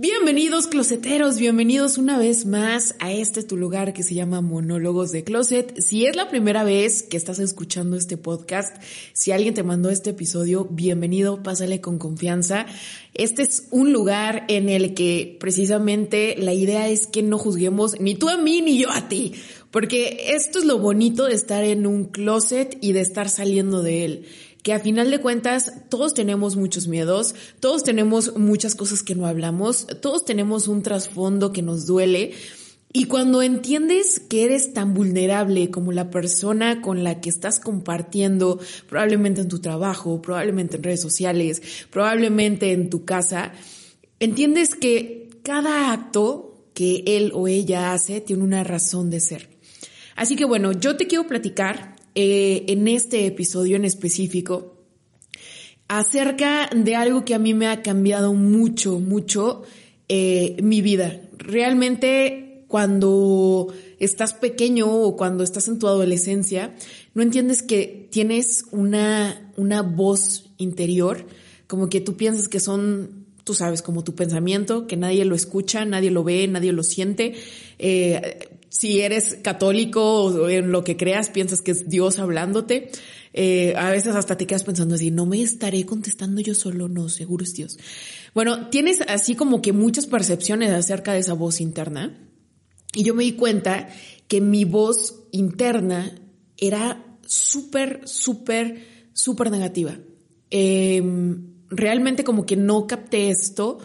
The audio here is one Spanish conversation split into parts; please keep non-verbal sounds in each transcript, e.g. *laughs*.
Bienvenidos closeteros, bienvenidos una vez más a este tu lugar que se llama Monólogos de Closet. Si es la primera vez que estás escuchando este podcast, si alguien te mandó este episodio, bienvenido, pásale con confianza. Este es un lugar en el que precisamente la idea es que no juzguemos ni tú a mí ni yo a ti, porque esto es lo bonito de estar en un closet y de estar saliendo de él que a final de cuentas todos tenemos muchos miedos, todos tenemos muchas cosas que no hablamos, todos tenemos un trasfondo que nos duele. Y cuando entiendes que eres tan vulnerable como la persona con la que estás compartiendo, probablemente en tu trabajo, probablemente en redes sociales, probablemente en tu casa, entiendes que cada acto que él o ella hace tiene una razón de ser. Así que bueno, yo te quiero platicar eh, en este episodio en específico acerca de algo que a mí me ha cambiado mucho, mucho eh, mi vida. Realmente cuando estás pequeño o cuando estás en tu adolescencia, no entiendes que tienes una, una voz interior, como que tú piensas que son tú sabes, como tu pensamiento, que nadie lo escucha, nadie lo ve, nadie lo siente. Eh, si eres católico o en lo que creas, piensas que es Dios hablándote. Eh, a veces hasta te quedas pensando así, no me estaré contestando yo solo, no, seguro es Dios. Bueno, tienes así como que muchas percepciones acerca de esa voz interna. Y yo me di cuenta que mi voz interna era súper, súper, súper negativa. Em, realmente como que no capté esto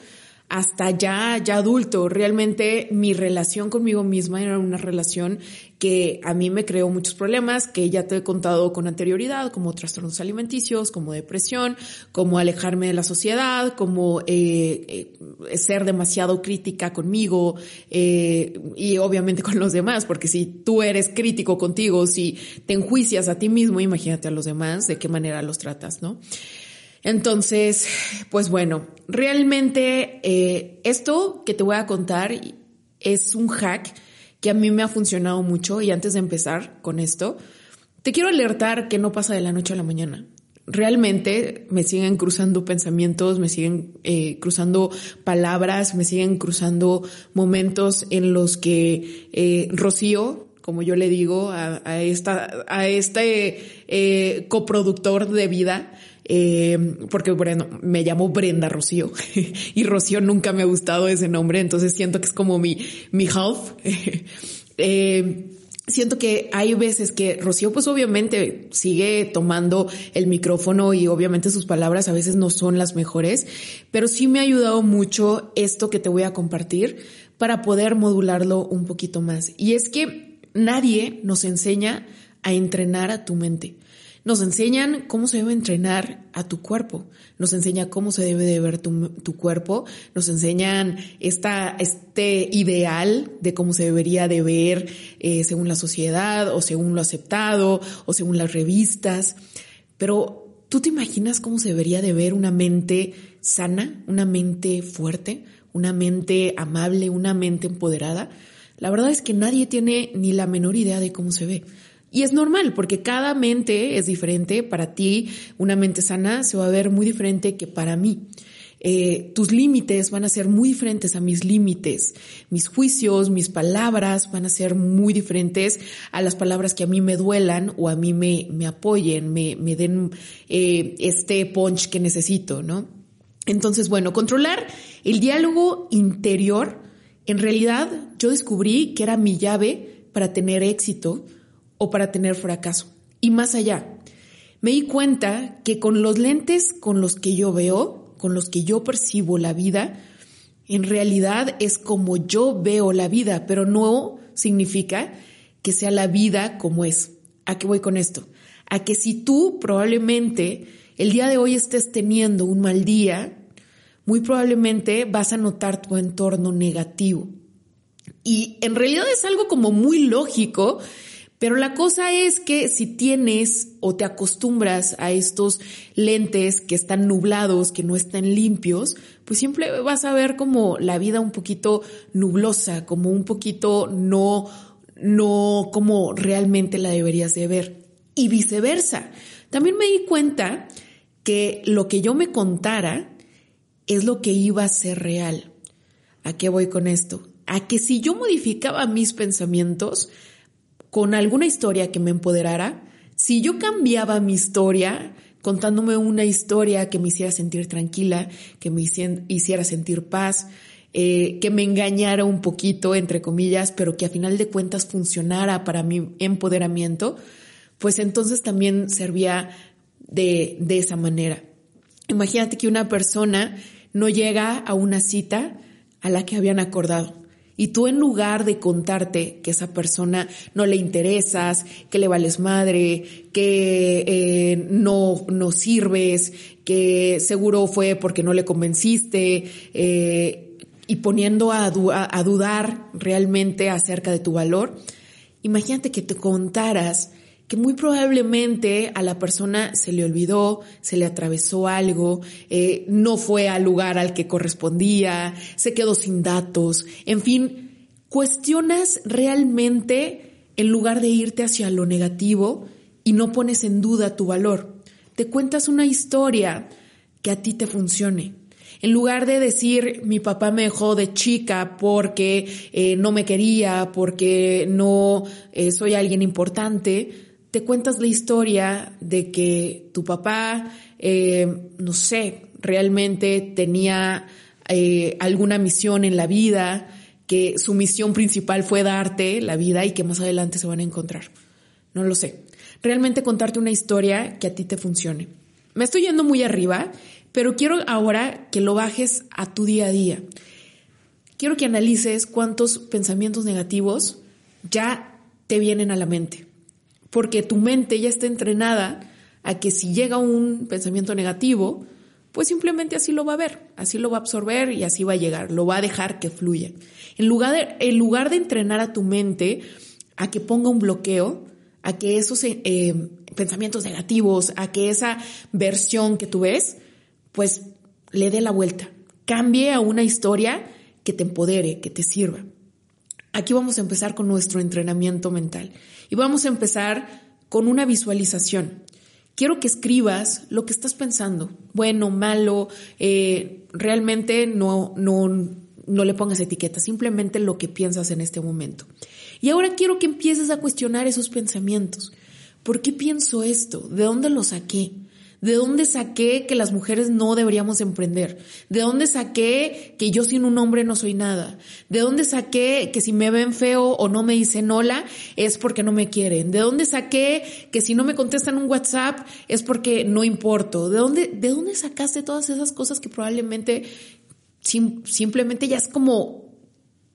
hasta ya, ya adulto. Realmente mi relación conmigo misma era una relación que a mí me creó muchos problemas, que ya te he contado con anterioridad, como trastornos alimenticios, como depresión, como alejarme de la sociedad, como eh, eh, ser demasiado crítica conmigo eh, y obviamente con los demás, porque si tú eres crítico contigo, si te enjuicias a ti mismo, imagínate a los demás, de qué manera los tratas, ¿no? Entonces, pues bueno, realmente eh, esto que te voy a contar es un hack que a mí me ha funcionado mucho y antes de empezar con esto, te quiero alertar que no pasa de la noche a la mañana. Realmente me siguen cruzando pensamientos, me siguen eh, cruzando palabras, me siguen cruzando momentos en los que eh, Rocío, como yo le digo a, a esta, a este eh, coproductor de vida, eh, porque bueno, me llamo Brenda Rocío *laughs* y Rocío nunca me ha gustado ese nombre, entonces siento que es como mi, mi half. *laughs* eh, siento que hay veces que Rocío pues obviamente sigue tomando el micrófono y obviamente sus palabras a veces no son las mejores, pero sí me ha ayudado mucho esto que te voy a compartir para poder modularlo un poquito más. Y es que nadie nos enseña a entrenar a tu mente. Nos enseñan cómo se debe entrenar a tu cuerpo, nos enseña cómo se debe de ver tu, tu, cuerpo, nos enseñan esta, este ideal de cómo se debería de ver eh, según la sociedad o según lo aceptado o según las revistas. Pero ¿tú te imaginas cómo se debería de ver una mente sana, una mente fuerte, una mente amable, una mente empoderada? La verdad es que nadie tiene ni la menor idea de cómo se ve. Y es normal porque cada mente es diferente. Para ti, una mente sana se va a ver muy diferente que para mí. Eh, tus límites van a ser muy diferentes a mis límites. Mis juicios, mis palabras van a ser muy diferentes a las palabras que a mí me duelan o a mí me, me apoyen, me, me den eh, este punch que necesito, ¿no? Entonces, bueno, controlar el diálogo interior, en realidad yo descubrí que era mi llave para tener éxito o para tener fracaso. Y más allá, me di cuenta que con los lentes con los que yo veo, con los que yo percibo la vida, en realidad es como yo veo la vida, pero no significa que sea la vida como es. ¿A qué voy con esto? A que si tú probablemente el día de hoy estés teniendo un mal día, muy probablemente vas a notar tu entorno negativo. Y en realidad es algo como muy lógico Pero la cosa es que si tienes o te acostumbras a estos lentes que están nublados, que no están limpios, pues siempre vas a ver como la vida un poquito nublosa, como un poquito no, no como realmente la deberías de ver. Y viceversa. También me di cuenta que lo que yo me contara es lo que iba a ser real. ¿A qué voy con esto? A que si yo modificaba mis pensamientos con alguna historia que me empoderara, si yo cambiaba mi historia contándome una historia que me hiciera sentir tranquila, que me hiciera sentir paz, eh, que me engañara un poquito, entre comillas, pero que a final de cuentas funcionara para mi empoderamiento, pues entonces también servía de, de esa manera. Imagínate que una persona no llega a una cita a la que habían acordado. Y tú en lugar de contarte que esa persona no le interesas, que le vales madre, que eh, no, no sirves, que seguro fue porque no le convenciste, eh, y poniendo a, a dudar realmente acerca de tu valor, imagínate que te contaras que muy probablemente a la persona se le olvidó, se le atravesó algo, eh, no fue al lugar al que correspondía, se quedó sin datos, en fin, cuestionas realmente en lugar de irte hacia lo negativo y no pones en duda tu valor. Te cuentas una historia que a ti te funcione. En lugar de decir mi papá me dejó de chica porque eh, no me quería, porque no eh, soy alguien importante, te cuentas la historia de que tu papá, eh, no sé, realmente tenía eh, alguna misión en la vida, que su misión principal fue darte la vida y que más adelante se van a encontrar. No lo sé. Realmente contarte una historia que a ti te funcione. Me estoy yendo muy arriba, pero quiero ahora que lo bajes a tu día a día. Quiero que analices cuántos pensamientos negativos ya te vienen a la mente porque tu mente ya está entrenada a que si llega un pensamiento negativo, pues simplemente así lo va a ver, así lo va a absorber y así va a llegar, lo va a dejar que fluya. En lugar de, en lugar de entrenar a tu mente a que ponga un bloqueo, a que esos eh, pensamientos negativos, a que esa versión que tú ves, pues le dé la vuelta, cambie a una historia que te empodere, que te sirva. Aquí vamos a empezar con nuestro entrenamiento mental y vamos a empezar con una visualización. Quiero que escribas lo que estás pensando, bueno, malo, eh, realmente no, no, no le pongas etiqueta, simplemente lo que piensas en este momento. Y ahora quiero que empieces a cuestionar esos pensamientos. ¿Por qué pienso esto? ¿De dónde lo saqué? ¿De dónde saqué que las mujeres no deberíamos emprender? ¿De dónde saqué que yo sin un hombre no soy nada? ¿De dónde saqué que si me ven feo o no me dicen hola es porque no me quieren? ¿De dónde saqué que si no me contestan un WhatsApp es porque no importo? ¿De dónde, de dónde sacaste todas esas cosas que probablemente simplemente ya es como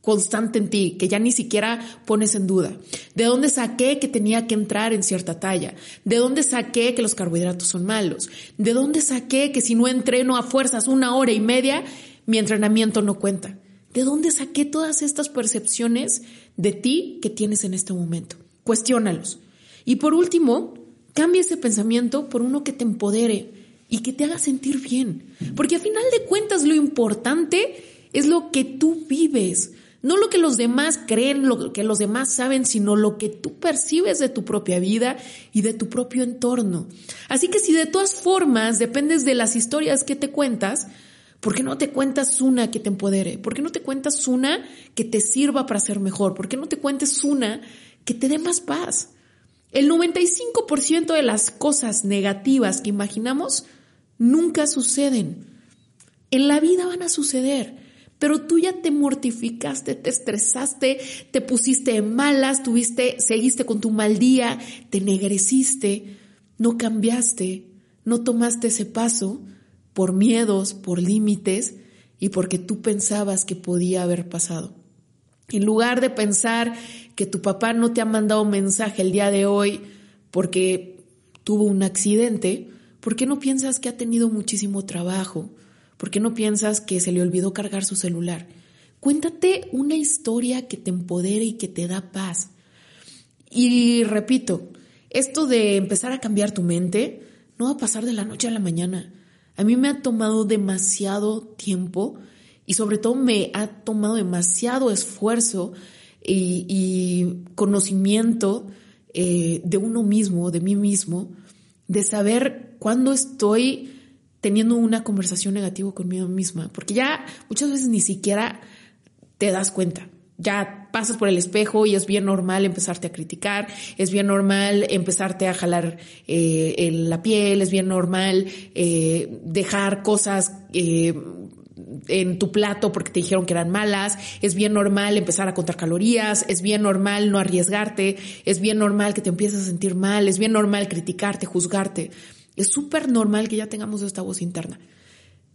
constante en ti, que ya ni siquiera pones en duda. ¿De dónde saqué que tenía que entrar en cierta talla? ¿De dónde saqué que los carbohidratos son malos? ¿De dónde saqué que si no entreno a fuerzas una hora y media, mi entrenamiento no cuenta? ¿De dónde saqué todas estas percepciones de ti que tienes en este momento? Cuestiónalos. Y por último, cambia ese pensamiento por uno que te empodere y que te haga sentir bien. Porque a final de cuentas lo importante es lo que tú vives. No lo que los demás creen, lo que los demás saben, sino lo que tú percibes de tu propia vida y de tu propio entorno. Así que si de todas formas dependes de las historias que te cuentas, ¿por qué no te cuentas una que te empodere? ¿Por qué no te cuentas una que te sirva para ser mejor? ¿Por qué no te cuentes una que te dé más paz? El 95% de las cosas negativas que imaginamos nunca suceden. En la vida van a suceder pero tú ya te mortificaste, te estresaste, te pusiste malas, tuviste, seguiste con tu mal día, te negreciste, no cambiaste, no tomaste ese paso por miedos, por límites y porque tú pensabas que podía haber pasado. En lugar de pensar que tu papá no te ha mandado un mensaje el día de hoy porque tuvo un accidente, ¿por qué no piensas que ha tenido muchísimo trabajo? ¿Por qué no piensas que se le olvidó cargar su celular? Cuéntate una historia que te empodere y que te da paz. Y repito, esto de empezar a cambiar tu mente no va a pasar de la noche a la mañana. A mí me ha tomado demasiado tiempo y sobre todo me ha tomado demasiado esfuerzo y, conocimiento eh, de uno mismo, de mí mismo, de saber cuándo estoy teniendo una conversación negativa conmigo misma, porque ya muchas veces ni siquiera te das cuenta. Ya pasas por el espejo y es bien normal empezarte a criticar, es bien normal empezarte a jalar eh, la piel, es bien normal eh, dejar cosas eh, en tu plato porque te dijeron que eran malas, es bien normal empezar a contar calorías, es bien normal no arriesgarte, es bien normal que te empieces a sentir mal, es bien normal criticarte, juzgarte. Es súper normal que ya tengamos esta voz interna.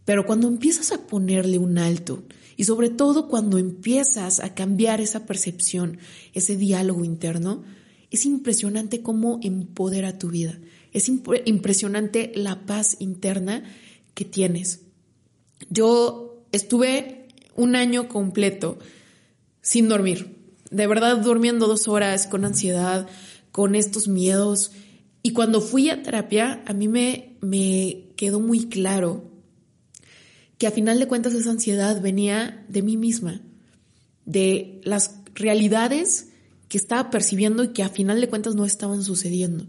Pero cuando empiezas a ponerle un alto y sobre todo cuando empiezas a cambiar esa percepción, ese diálogo interno, es impresionante cómo empodera tu vida. Es impresionante la paz interna que tienes. Yo estuve un año completo sin dormir. De verdad, durmiendo dos horas con ansiedad, con estos miedos. Y cuando fui a terapia, a mí me, me quedó muy claro que a final de cuentas esa ansiedad venía de mí misma, de las realidades que estaba percibiendo y que a final de cuentas no estaban sucediendo.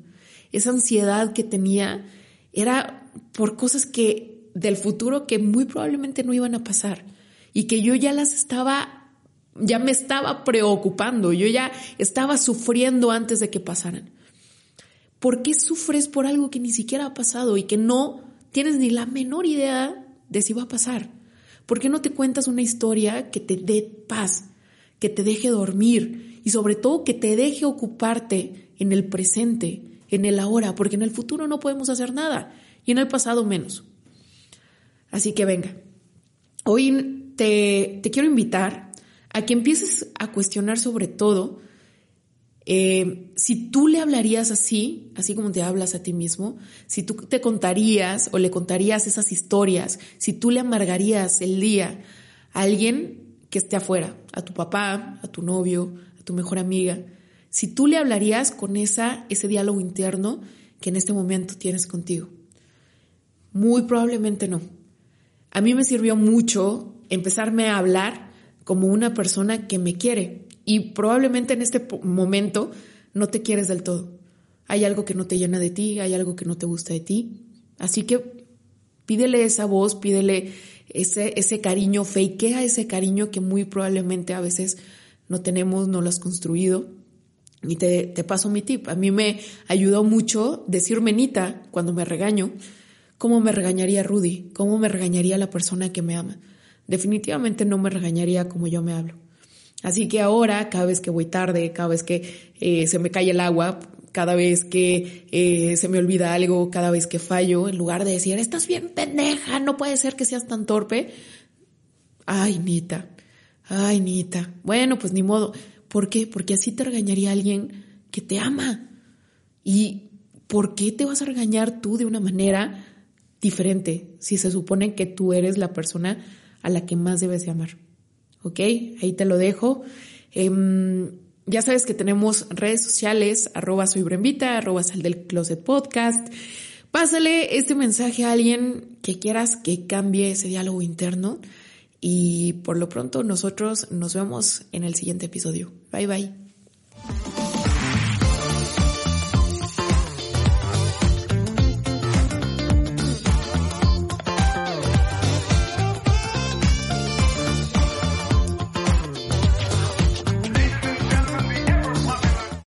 Esa ansiedad que tenía era por cosas que del futuro que muy probablemente no iban a pasar y que yo ya las estaba, ya me estaba preocupando, yo ya estaba sufriendo antes de que pasaran. ¿Por qué sufres por algo que ni siquiera ha pasado y que no tienes ni la menor idea de si va a pasar? ¿Por qué no te cuentas una historia que te dé paz, que te deje dormir y sobre todo que te deje ocuparte en el presente, en el ahora, porque en el futuro no podemos hacer nada y en el pasado menos? Así que venga, hoy te, quiero invitar a que empieces a cuestionar sobre todo eh, si tú le hablarías así, así como te hablas a ti mismo, si tú te contarías o le contarías esas historias, si tú le amargarías el día a alguien que esté afuera, a tu papá, a tu novio, a tu mejor amiga, si tú le hablarías con esa, ese diálogo interno que en este momento tienes contigo. Muy probablemente no a mí me sirvió mucho empezarme a hablar como una persona que me quiere. Y probablemente en este momento no te quieres del todo. Hay algo que no te llena de ti, hay algo que no te gusta de ti. Así que pídele esa voz, pídele ese, ese cariño, fakea ese cariño que muy probablemente a veces no tenemos, no lo has construido. Y te, te paso mi tip. A mí me ayudó mucho decir menita cuando me regaño ¿Cómo me regañaría Rudy? ¿Cómo me regañaría la persona que me ama? Definitivamente no me regañaría como yo me hablo. Así que ahora, cada vez que voy tarde, cada vez que eh, se me cae el agua, cada vez que eh, se me olvida algo, cada vez que fallo, en lugar de decir, estás bien pendeja, no puede ser que seas tan torpe. Ay, Nita, ay, Nita. Bueno, pues ni modo. ¿Por qué? Porque así te regañaría alguien que te ama. ¿Y por qué te vas a regañar tú de una manera diferente si se supone que tú eres la persona a la que más debes de amar. ¿Ok? Ahí te lo dejo. Em, ya sabes que tenemos redes sociales, arroba soy Brembita, arroba sal del closet podcast. Pásale este mensaje a alguien que quieras que cambie ese diálogo interno. Y por lo pronto nosotros nos vemos en el siguiente episodio. Bye bye.